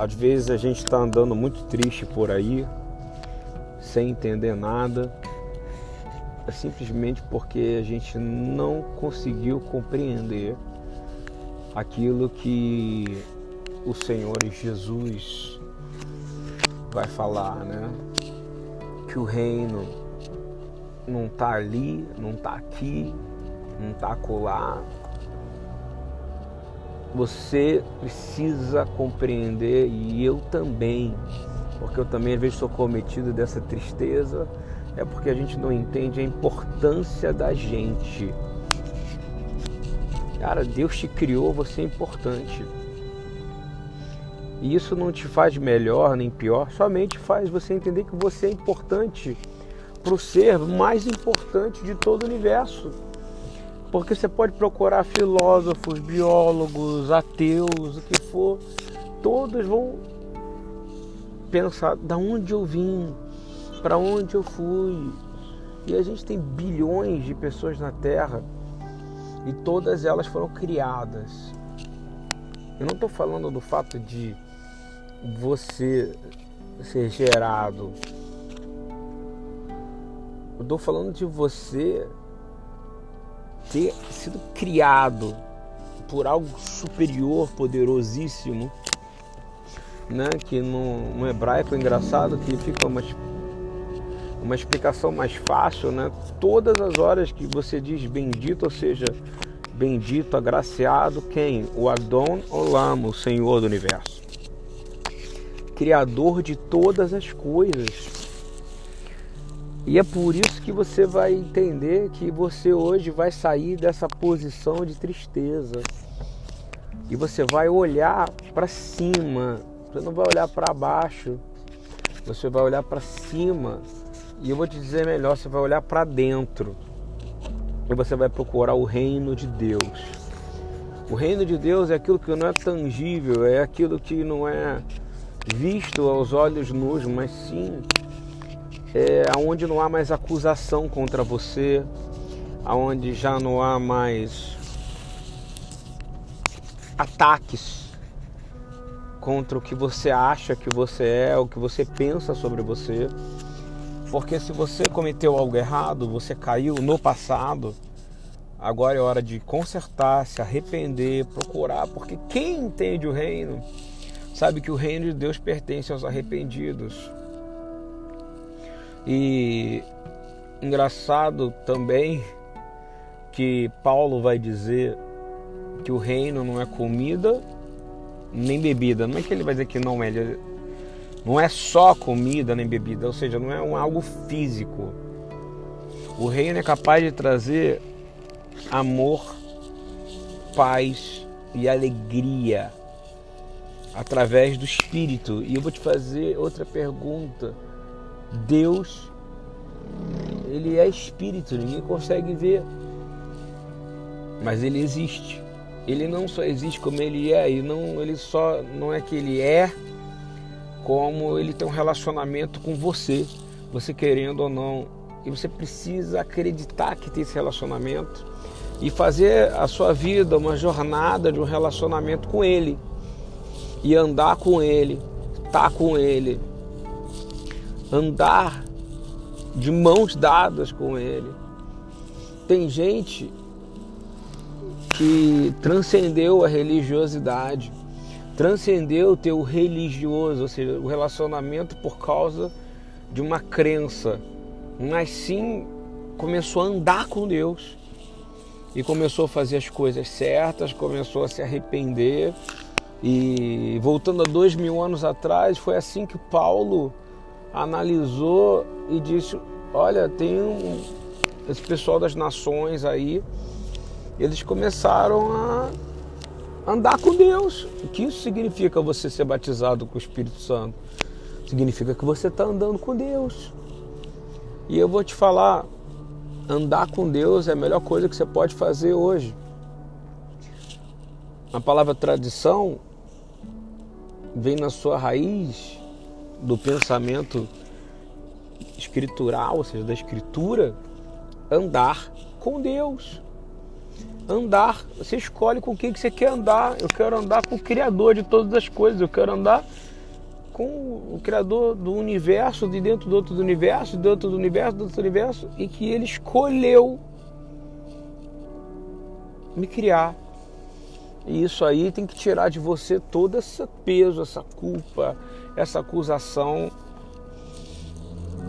Às vezes a gente está andando muito triste por aí, sem entender nada, é simplesmente porque a gente não conseguiu compreender aquilo que o Senhor Jesus vai falar, né? Que o reino não está ali, não está aqui, não está acolá. Você precisa compreender e eu também, porque eu também às vezes sou cometido dessa tristeza, é porque a gente não entende a importância da gente. Cara, Deus te criou, você é importante. E isso não te faz melhor nem pior, somente faz você entender que você é importante para o ser mais importante de todo o universo. Porque você pode procurar filósofos, biólogos, ateus, o que for, todos vão pensar da onde eu vim, para onde eu fui. E a gente tem bilhões de pessoas na Terra e todas elas foram criadas. Eu não estou falando do fato de você ser gerado. Eu estou falando de você ter sido criado por algo superior, poderosíssimo, né? Que no, no hebraico é engraçado que fica uma, uma explicação mais fácil, né? Todas as horas que você diz bendito, ou seja, bendito, agraciado, quem? O Adon Olam, o Senhor do Universo. Criador de todas as coisas. E é por isso que você vai entender que você hoje vai sair dessa posição de tristeza. E você vai olhar para cima. Você não vai olhar para baixo. Você vai olhar para cima. E eu vou te dizer melhor, você vai olhar para dentro. E você vai procurar o reino de Deus. O reino de Deus é aquilo que não é tangível, é aquilo que não é visto aos olhos nus, mas sim é, onde não há mais acusação contra você, aonde já não há mais ataques contra o que você acha que você é, o que você pensa sobre você. Porque se você cometeu algo errado, você caiu no passado, agora é hora de consertar, se arrepender, procurar, porque quem entende o reino sabe que o reino de Deus pertence aos arrependidos. E engraçado também que Paulo vai dizer que o reino não é comida nem bebida. Não é que ele vai dizer que não é, não é só comida nem bebida, ou seja, não é um algo físico. O reino é capaz de trazer amor, paz e alegria através do espírito. E eu vou te fazer outra pergunta Deus, ele é espírito, ninguém consegue ver. Mas ele existe. Ele não só existe como ele é, e não, ele só não é que ele é, como ele tem um relacionamento com você, você querendo ou não. E você precisa acreditar que tem esse relacionamento e fazer a sua vida uma jornada de um relacionamento com ele e andar com ele, estar tá com ele, andar de mãos dadas com Ele. Tem gente que transcendeu a religiosidade, transcendeu o teu religioso, ou seja, o relacionamento por causa de uma crença, mas sim começou a andar com Deus e começou a fazer as coisas certas, começou a se arrepender. E voltando a dois mil anos atrás, foi assim que Paulo analisou e disse: Olha, tem um, esse pessoal das nações aí, eles começaram a andar com Deus. O que isso significa você ser batizado com o Espírito Santo? Significa que você está andando com Deus. E eu vou te falar: andar com Deus é a melhor coisa que você pode fazer hoje. A palavra tradição vem na sua raiz do pensamento escritural, ou seja, da escritura, andar com Deus. Andar, você escolhe com quem que você quer andar. Eu quero andar com o Criador de todas as coisas, eu quero andar com o Criador do universo, de dentro do outro do universo, de dentro do universo, do outro universo, e que Ele escolheu me criar. E isso aí tem que tirar de você todo esse peso, essa culpa, essa acusação.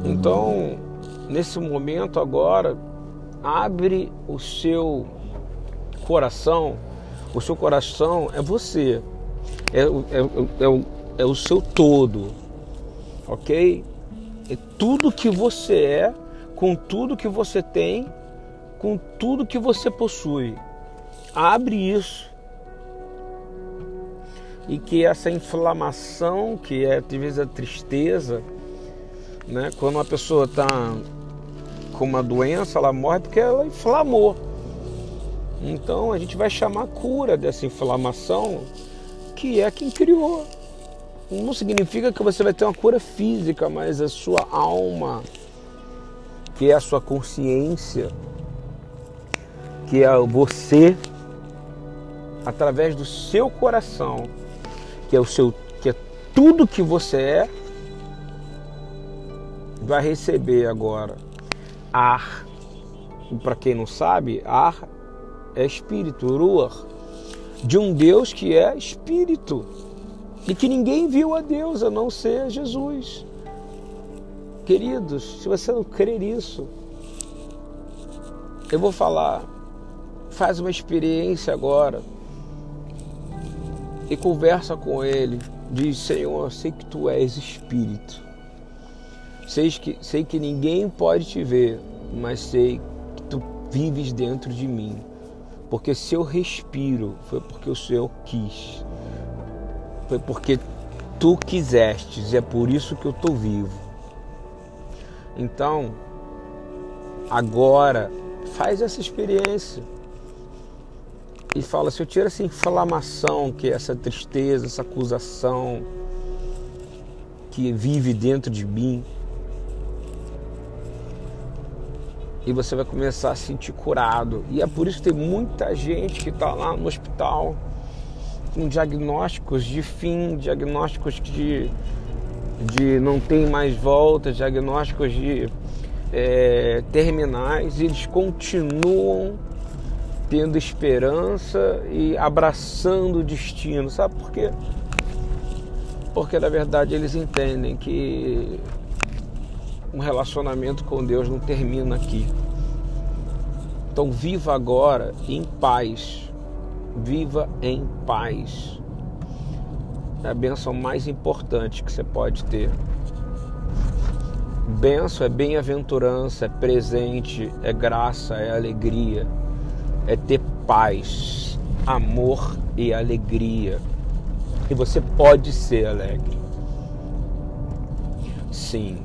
Então, nesse momento agora, abre o seu coração. O seu coração é você, é, é, é, o, é o seu todo, ok? É tudo que você é, com tudo que você tem, com tudo que você possui. Abre isso e que essa inflamação, que é às vezes a tristeza, né? quando uma pessoa está com uma doença, ela morre porque ela inflamou. Então a gente vai chamar a cura dessa inflamação, que é quem criou. Não significa que você vai ter uma cura física, mas a sua alma, que é a sua consciência, que é você, através do seu coração, que é o seu, que é tudo que você é, vai receber agora ar. Para quem não sabe, ar é espírito, ruach, de um Deus que é espírito e que ninguém viu a Deus a não ser Jesus. Queridos, se você não crer nisso, eu vou falar, faz uma experiência agora e conversa com ele. Diz: Senhor, sei que tu és espírito. Sei que, sei que ninguém pode te ver, mas sei que tu vives dentro de mim. Porque se eu respiro, foi porque o Senhor quis. Foi porque tu quisestes, e é por isso que eu estou vivo. Então, agora, faz essa experiência e fala: se eu tiro essa inflamação, que é essa tristeza, essa acusação que vive dentro de mim, e você vai começar a se sentir curado. E é por isso que tem muita gente que está lá no hospital com diagnósticos de fim, diagnósticos de, de não tem mais volta, diagnósticos de é, terminais, eles continuam tendo esperança e abraçando o destino. Sabe por quê? Porque na verdade eles entendem que um relacionamento com Deus não termina aqui. Então viva agora em paz. Viva em paz. É a benção mais importante que você pode ter. Benção é bem-aventurança, é presente, é graça, é alegria é ter paz, amor e alegria. E você pode ser alegre. Sim,